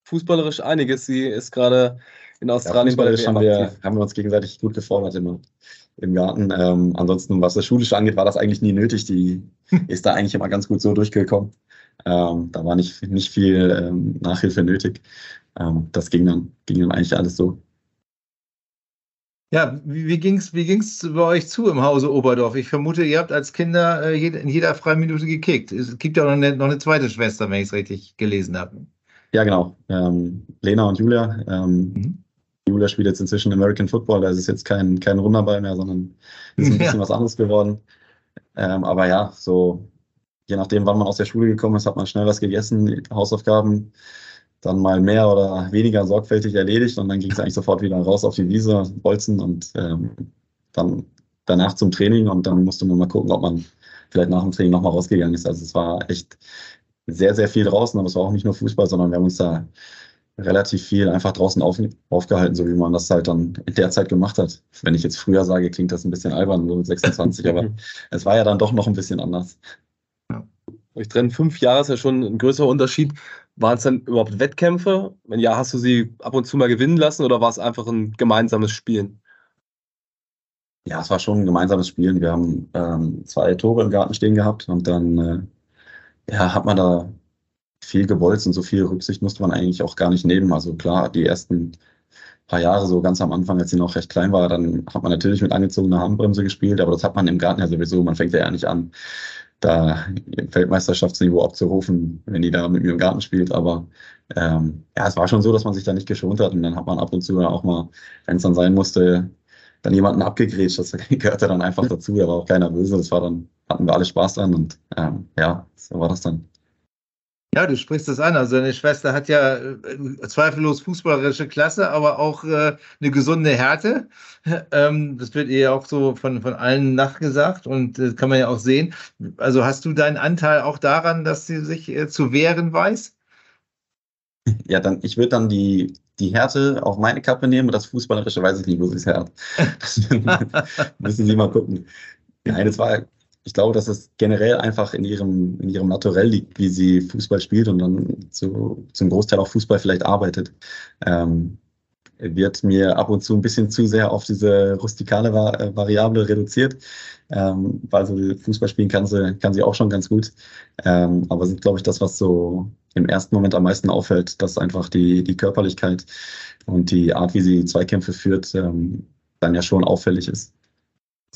fußballerisch einiges. Sie ist gerade in Australien ja, bei der WM haben wir, haben wir uns gegenseitig gut gefordert immer im Garten. Ähm, ansonsten, was das Schulische angeht, war das eigentlich nie nötig. Die ist da eigentlich immer ganz gut so durchgekommen. Ähm, da war nicht, nicht viel ähm, Nachhilfe nötig. Ähm, das ging dann, ging dann eigentlich alles so. Ja, wie, wie ging es wie ging's bei euch zu im Hause Oberdorf? Ich vermute, ihr habt als Kinder äh, jede, in jeder freien Minute gekickt. Es gibt ja noch eine, noch eine zweite Schwester, wenn ich es richtig gelesen habe. Ja, genau. Ähm, Lena und Julia. Ähm, mhm. Julia spielt jetzt inzwischen American Football, da ist es jetzt kein, kein Runderball mehr, sondern ist ein bisschen ja. was anderes geworden. Ähm, aber ja, so je nachdem, wann man aus der Schule gekommen ist, hat man schnell was gegessen, Hausaufgaben dann mal mehr oder weniger sorgfältig erledigt und dann ging es eigentlich sofort wieder raus auf die Wiese, Bolzen und ähm, dann danach zum Training und dann musste man mal gucken, ob man vielleicht nach dem Training nochmal rausgegangen ist. Also es war echt sehr, sehr viel draußen, aber es war auch nicht nur Fußball, sondern wir haben uns da relativ viel einfach draußen auf, aufgehalten, so wie man das halt dann in der Zeit gemacht hat. Wenn ich jetzt früher sage, klingt das ein bisschen albern, so mit 26, aber es war ja dann doch noch ein bisschen anders. Ja. Ich trenne fünf Jahre ist ja schon ein größerer Unterschied. Waren es dann überhaupt Wettkämpfe? Wenn ja, hast du sie ab und zu mal gewinnen lassen oder war es einfach ein gemeinsames Spielen? Ja, es war schon ein gemeinsames Spielen. Wir haben ähm, zwei Tore im Garten stehen gehabt und dann äh, ja, hat man da viel gebolzt und so viel Rücksicht musste man eigentlich auch gar nicht nehmen. Also klar, die ersten paar Jahre, so ganz am Anfang, als sie noch recht klein war, dann hat man natürlich mit angezogener Handbremse gespielt, aber das hat man im Garten ja sowieso. Man fängt ja nicht an, da im Weltmeisterschaftsniveau abzurufen, wenn die da mit mir im Garten spielt. Aber ähm, ja, es war schon so, dass man sich da nicht geschont hat und dann hat man ab und zu auch mal, wenn es dann sein musste, dann jemanden abgegrätscht. Das gehörte dann einfach dazu. Da war auch keiner böse. Das war dann, hatten wir alle Spaß dran und ähm, ja, so war das dann. Ja, du sprichst das an. Also deine Schwester hat ja äh, zweifellos fußballerische Klasse, aber auch äh, eine gesunde Härte. Ähm, das wird ihr ja auch so von, von allen nachgesagt und das kann man ja auch sehen. Also hast du deinen Anteil auch daran, dass sie sich äh, zu wehren weiß? Ja, dann, ich würde dann die, die Härte auf meine Kappe nehmen und das Fußballerische weiß ich nicht, wo sie es hat. müssen Sie mal gucken. Nein, das war ich glaube, dass es generell einfach in ihrem, in ihrem Naturell liegt, wie sie Fußball spielt und dann zu, zum Großteil auch Fußball vielleicht arbeitet. Ähm, wird mir ab und zu ein bisschen zu sehr auf diese rustikale äh, Variable reduziert. Ähm, weil so Fußball spielen kann sie, kann sie auch schon ganz gut. Ähm, aber sind, glaube ich, das, was so im ersten Moment am meisten auffällt, dass einfach die, die Körperlichkeit und die Art, wie sie Zweikämpfe führt, ähm, dann ja schon auffällig ist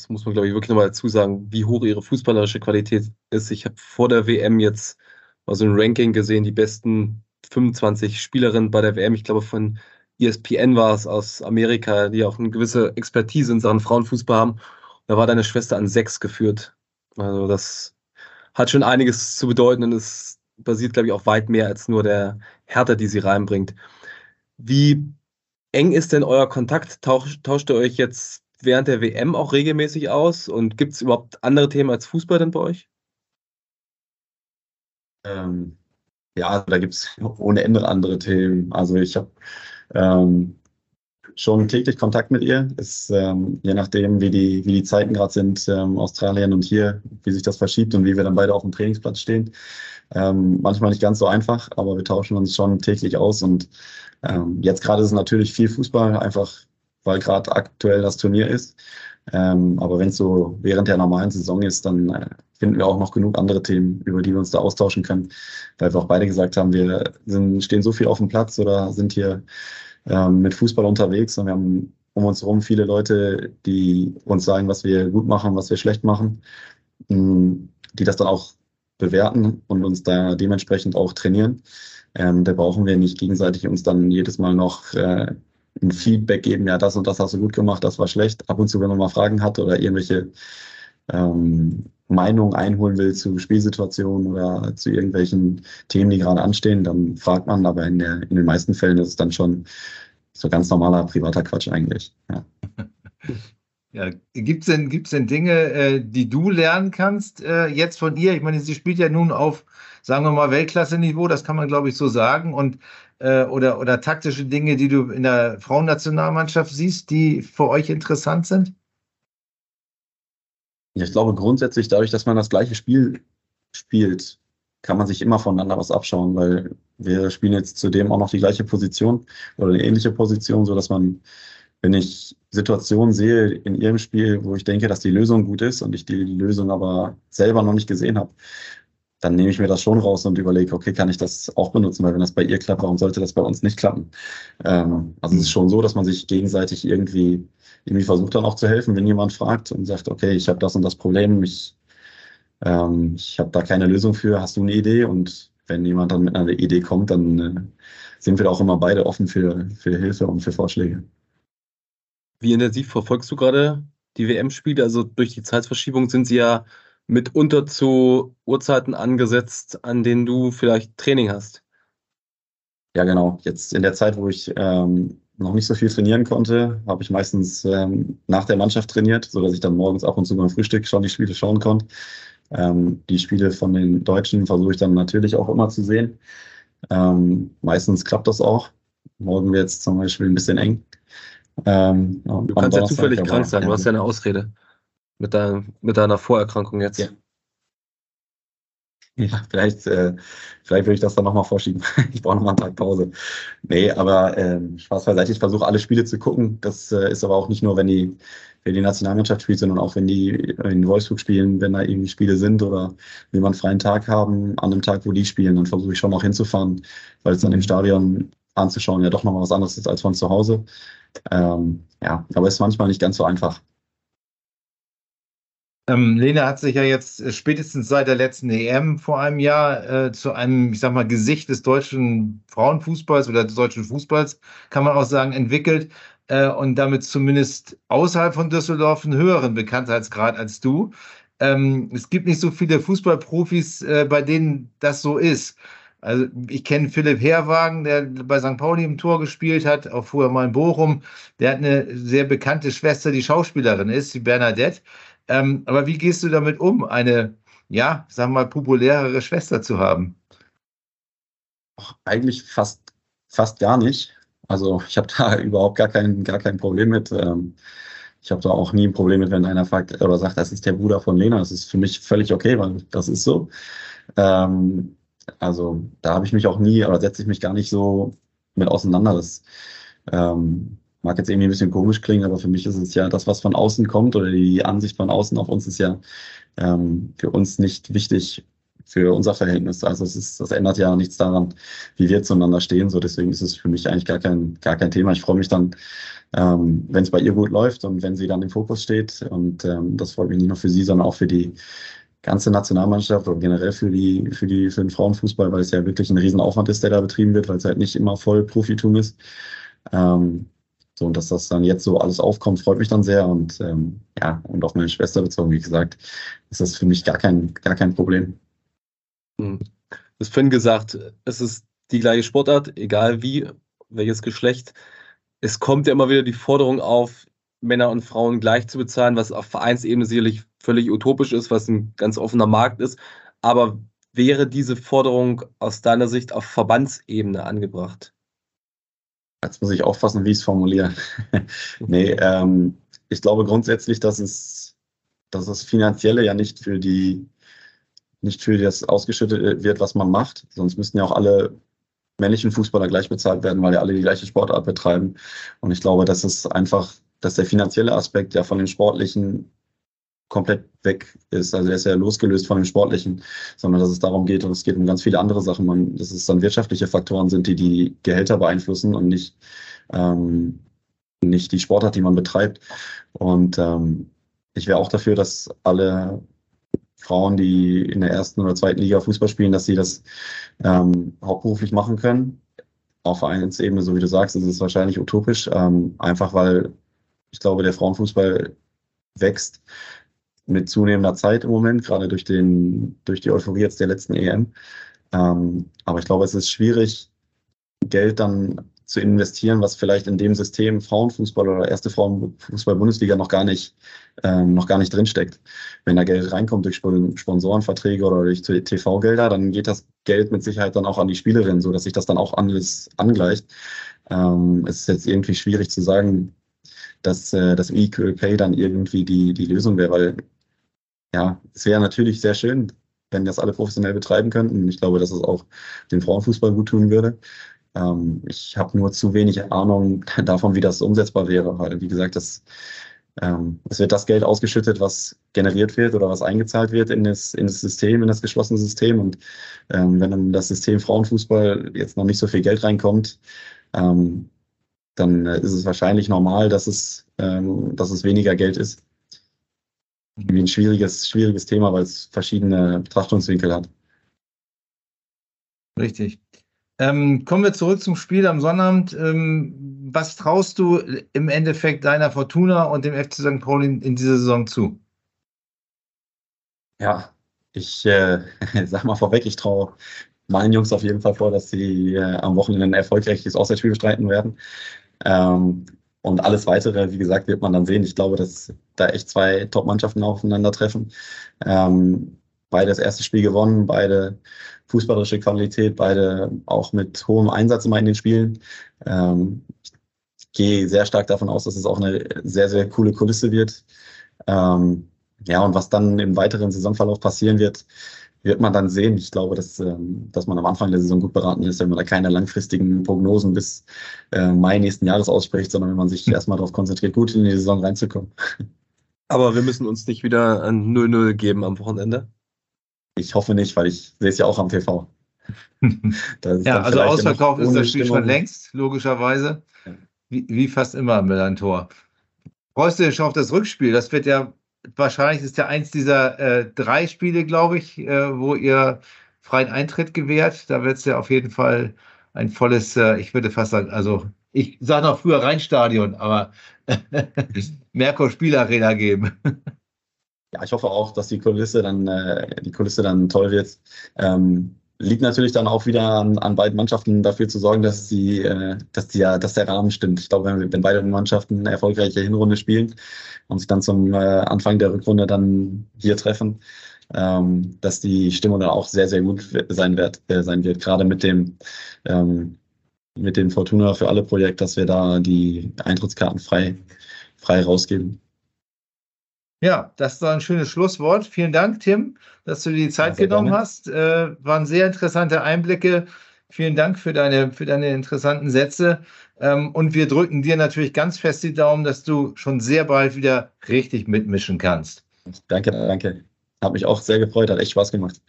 das muss man, glaube ich, wirklich nochmal dazu sagen, wie hoch ihre fußballerische Qualität ist. Ich habe vor der WM jetzt mal so ein Ranking gesehen, die besten 25 Spielerinnen bei der WM. Ich glaube, von ESPN war es aus Amerika, die auch eine gewisse Expertise in Sachen Frauenfußball haben. Da war deine Schwester an sechs geführt. Also das hat schon einiges zu bedeuten und es basiert, glaube ich, auch weit mehr als nur der Härte, die sie reinbringt. Wie eng ist denn euer Kontakt? Tauscht, tauscht ihr euch jetzt während der WM auch regelmäßig aus? Und gibt es überhaupt andere Themen als Fußball denn bei euch? Ähm, ja, da gibt es ohne Ende andere Themen. Also ich habe ähm, schon täglich Kontakt mit ihr. Ist, ähm, je nachdem, wie die, wie die Zeiten gerade sind, ähm, Australien und hier, wie sich das verschiebt und wie wir dann beide auf dem Trainingsplatz stehen. Ähm, manchmal nicht ganz so einfach, aber wir tauschen uns schon täglich aus. Und ähm, jetzt gerade ist es natürlich viel Fußball, einfach weil gerade aktuell das Turnier ist. Ähm, aber wenn es so während der normalen Saison ist, dann äh, finden wir auch noch genug andere Themen, über die wir uns da austauschen können, weil wir auch beide gesagt haben, wir sind, stehen so viel auf dem Platz oder sind hier ähm, mit Fußball unterwegs und wir haben um uns herum viele Leute, die uns sagen, was wir gut machen, was wir schlecht machen, ähm, die das dann auch bewerten und uns da dementsprechend auch trainieren. Ähm, da brauchen wir nicht gegenseitig uns dann jedes Mal noch äh, ein Feedback geben, ja, das und das hast du gut gemacht, das war schlecht. Ab und zu, wenn man mal Fragen hat oder irgendwelche ähm, Meinungen einholen will zu Spielsituationen oder zu irgendwelchen Themen, die gerade anstehen, dann fragt man, aber in, der, in den meisten Fällen ist es dann schon so ganz normaler privater Quatsch eigentlich. Ja. Ja, gibt es denn, gibt's denn Dinge, äh, die du lernen kannst äh, jetzt von ihr? Ich meine, sie spielt ja nun auf, sagen wir mal, Weltklasse-Niveau, das kann man, glaube ich, so sagen. Und äh, oder, oder taktische Dinge, die du in der Frauennationalmannschaft siehst, die für euch interessant sind? Ich glaube grundsätzlich, dadurch, dass man das gleiche Spiel spielt, kann man sich immer voneinander was abschauen, weil wir spielen jetzt zudem auch noch die gleiche Position oder eine ähnliche Position, so dass man wenn ich Situationen sehe in ihrem Spiel, wo ich denke, dass die Lösung gut ist und ich die Lösung aber selber noch nicht gesehen habe, dann nehme ich mir das schon raus und überlege, okay, kann ich das auch benutzen? Weil wenn das bei ihr klappt, warum sollte das bei uns nicht klappen? Ähm, also es ist schon so, dass man sich gegenseitig irgendwie, irgendwie versucht dann auch zu helfen, wenn jemand fragt und sagt, okay, ich habe das und das Problem, ich, ähm, ich habe da keine Lösung für, hast du eine Idee? Und wenn jemand dann mit einer Idee kommt, dann äh, sind wir da auch immer beide offen für, für Hilfe und für Vorschläge. Wie intensiv verfolgst du gerade die WM-Spiele? Also durch die Zeitverschiebung sind sie ja mitunter zu Uhrzeiten angesetzt, an denen du vielleicht Training hast. Ja, genau. Jetzt in der Zeit, wo ich ähm, noch nicht so viel trainieren konnte, habe ich meistens ähm, nach der Mannschaft trainiert, sodass ich dann morgens ab und zu beim Frühstück schon die Spiele schauen konnte. Ähm, die Spiele von den Deutschen versuche ich dann natürlich auch immer zu sehen. Ähm, meistens klappt das auch. Morgen wird es zum Beispiel ein bisschen eng. Ähm, du kannst ja zufällig krank sein, du hast ja eine Ausrede. Mit, dein, mit deiner Vorerkrankung jetzt. Ja. Ja, vielleicht, äh, vielleicht würde ich das dann nochmal vorschieben. ich brauche nochmal einen Tag Pause. Nee, aber äh, Spaß beiseite. Ich versuche alle Spiele zu gucken. Das äh, ist aber auch nicht nur, wenn die, wenn die Nationalmannschaft spielt, sondern auch wenn die in Wolfsburg spielen, wenn da irgendwie Spiele sind oder wir mal einen freien Tag haben, an einem Tag, wo die spielen, dann versuche ich schon noch hinzufahren, weil es dann im Stadion anzuschauen ja doch nochmal was anderes ist als von zu Hause. Ähm, ja, aber es ist manchmal nicht ganz so einfach. Ähm, Lena hat sich ja jetzt äh, spätestens seit der letzten EM vor einem Jahr äh, zu einem, ich sag mal, Gesicht des deutschen Frauenfußballs oder des deutschen Fußballs, kann man auch sagen, entwickelt äh, und damit zumindest außerhalb von Düsseldorf einen höheren Bekanntheitsgrad als du. Ähm, es gibt nicht so viele Fußballprofis, äh, bei denen das so ist. Also ich kenne Philipp Herwagen, der bei St. Pauli im Tor gespielt hat, auch vorher mal in Bochum. Der hat eine sehr bekannte Schwester, die Schauspielerin ist, die Bernadette. Ähm, aber wie gehst du damit um, eine, ja, sagen wir mal, populärere Schwester zu haben? Ach, eigentlich fast, fast gar nicht. Also ich habe da überhaupt gar kein, gar kein Problem mit. Ähm, ich habe da auch nie ein Problem mit, wenn einer fragt oder sagt, das ist der Bruder von Lena. Das ist für mich völlig okay, weil das ist so. Ähm, also da habe ich mich auch nie oder setze ich mich gar nicht so mit auseinander. Das ähm, mag jetzt irgendwie ein bisschen komisch klingen, aber für mich ist es ja das, was von außen kommt oder die Ansicht von außen auf uns ist ja ähm, für uns nicht wichtig für unser Verhältnis. Also es ist, das ändert ja nichts daran, wie wir zueinander stehen. So deswegen ist es für mich eigentlich gar kein, gar kein Thema. Ich freue mich dann, ähm, wenn es bei ihr gut läuft und wenn sie dann im Fokus steht. Und ähm, das freut mich nicht nur für sie, sondern auch für die ganze Nationalmannschaft oder generell für die, für die, für den Frauenfußball, weil es ja wirklich ein Riesenaufwand ist, der da betrieben wird, weil es halt nicht immer voll Profitum ist. Ähm, so, und dass das dann jetzt so alles aufkommt, freut mich dann sehr. Und ähm, ja, und auf meine Schwester bezogen, wie gesagt, ist das für mich gar kein, gar kein Problem. Hm. Hast vorhin gesagt, es ist die gleiche Sportart, egal wie, welches Geschlecht. Es kommt ja immer wieder die Forderung auf, Männer und Frauen gleich zu bezahlen, was auf Vereinsebene sicherlich völlig utopisch ist, was ein ganz offener Markt ist. Aber wäre diese Forderung aus deiner Sicht auf Verbandsebene angebracht? Jetzt muss ich aufpassen, wie ich es formuliere. nee, ähm, ich glaube grundsätzlich, dass es, dass das Finanzielle ja nicht für die, nicht für das ausgeschüttet wird, was man macht. Sonst müssten ja auch alle männlichen Fußballer gleich bezahlt werden, weil ja alle die gleiche Sportart betreiben. Und ich glaube, dass es einfach dass der finanzielle Aspekt ja von dem Sportlichen komplett weg ist. Also der ist ja losgelöst von dem Sportlichen, sondern dass es darum geht und es geht um ganz viele andere Sachen. Man, dass es dann wirtschaftliche Faktoren sind, die die Gehälter beeinflussen und nicht ähm, nicht die Sportart, die man betreibt. Und ähm, ich wäre auch dafür, dass alle Frauen, die in der ersten oder zweiten Liga Fußball spielen, dass sie das ähm, hauptberuflich machen können. Auf Vereinsebene, so wie du sagst, ist es wahrscheinlich utopisch, ähm, einfach weil ich glaube, der Frauenfußball wächst mit zunehmender Zeit im Moment, gerade durch, den, durch die Euphorie jetzt der letzten EM. Ähm, aber ich glaube, es ist schwierig, Geld dann zu investieren, was vielleicht in dem System Frauenfußball oder erste Frauenfußball-Bundesliga noch gar nicht, ähm, noch gar nicht drinsteckt. Wenn da Geld reinkommt durch Sponsorenverträge oder durch TV-Gelder, dann geht das Geld mit Sicherheit dann auch an die Spielerin, so dass sich das dann auch alles angleicht. Ähm, es ist jetzt irgendwie schwierig zu sagen, dass äh, das Equal Pay dann irgendwie die, die Lösung wäre, weil ja, es wäre natürlich sehr schön, wenn das alle professionell betreiben könnten. Ich glaube, dass es auch dem Frauenfußball gut tun würde. Ähm, ich habe nur zu wenig Ahnung davon, wie das umsetzbar wäre, weil, wie gesagt, das, ähm, es wird das Geld ausgeschüttet, was generiert wird oder was eingezahlt wird in das, in das System, in das geschlossene System. Und ähm, wenn dann das System Frauenfußball jetzt noch nicht so viel Geld reinkommt, ähm, dann äh, ist es wahrscheinlich normal, dass es, ähm, dass es weniger Geld ist. Wie ein schwieriges, schwieriges Thema, weil es verschiedene Betrachtungswinkel hat. Richtig. Ähm, kommen wir zurück zum Spiel am Sonnabend. Ähm, was traust du im Endeffekt deiner Fortuna und dem FC St. Pauli in, in dieser Saison zu? Ja, ich äh, sag mal vorweg, ich traue meinen Jungs auf jeden Fall vor, dass sie äh, am Wochenende ein erfolgreiches Auswärtsspiel bestreiten werden. Ähm, und alles weitere, wie gesagt, wird man dann sehen. Ich glaube, dass da echt zwei Top-Mannschaften aufeinandertreffen. Ähm, beide das erste Spiel gewonnen, beide fußballerische Qualität, beide auch mit hohem Einsatz immer in den Spielen. Ähm, ich gehe sehr stark davon aus, dass es auch eine sehr, sehr coole Kulisse wird. Ähm, ja, und was dann im weiteren Saisonverlauf passieren wird, wird man dann sehen. Ich glaube, dass, ähm, dass man am Anfang der Saison gut beraten ist, wenn man da keine langfristigen Prognosen bis äh, Mai nächsten Jahres ausspricht, sondern wenn man sich hm. erstmal darauf konzentriert, gut in die Saison reinzukommen. Aber wir müssen uns nicht wieder ein 0-0 geben am Wochenende. Ich hoffe nicht, weil ich sehe es ja auch am TV. ja, also ausverkauft ist das Spiel schon längst, logischerweise. Wie, wie, fast immer am Millantor. Freust du dich schon auf das Rückspiel? Das wird ja wahrscheinlich ist ja eins dieser äh, drei Spiele, glaube ich, äh, wo ihr freien Eintritt gewährt. Da wird es ja auf jeden Fall ein volles, äh, ich würde fast sagen, also ich sage noch früher Rheinstadion, aber Merkur Spielarena geben. ja, ich hoffe auch, dass die Kulisse dann, äh, die Kulisse dann toll wird. Ähm, liegt natürlich dann auch wieder an, an beiden Mannschaften dafür zu sorgen, dass die, äh, dass die, dass der Rahmen stimmt. Ich glaube, wenn, wenn beide Mannschaften eine erfolgreiche Hinrunde spielen und sich dann zum äh, Anfang der Rückrunde dann hier treffen, ähm, dass die Stimmung dann auch sehr, sehr gut sein wird, äh, sein wird. Gerade mit dem ähm, mit dem Fortuna für alle Projekt, dass wir da die Eintrittskarten frei, frei rausgeben. Ja, das ist ein schönes Schlusswort. Vielen Dank, Tim, dass du dir die Zeit ja, genommen gerne. hast. Äh, waren sehr interessante Einblicke. Vielen Dank für deine, für deine interessanten Sätze. Ähm, und wir drücken dir natürlich ganz fest die Daumen, dass du schon sehr bald wieder richtig mitmischen kannst. Danke, danke. Hat mich auch sehr gefreut, hat echt Spaß gemacht.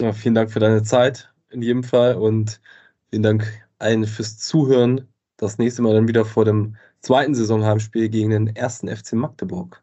Ja, vielen Dank für deine Zeit in jedem Fall und vielen Dank allen fürs Zuhören. Das nächste Mal dann wieder vor dem zweiten Saisonheimspiel gegen den ersten FC Magdeburg.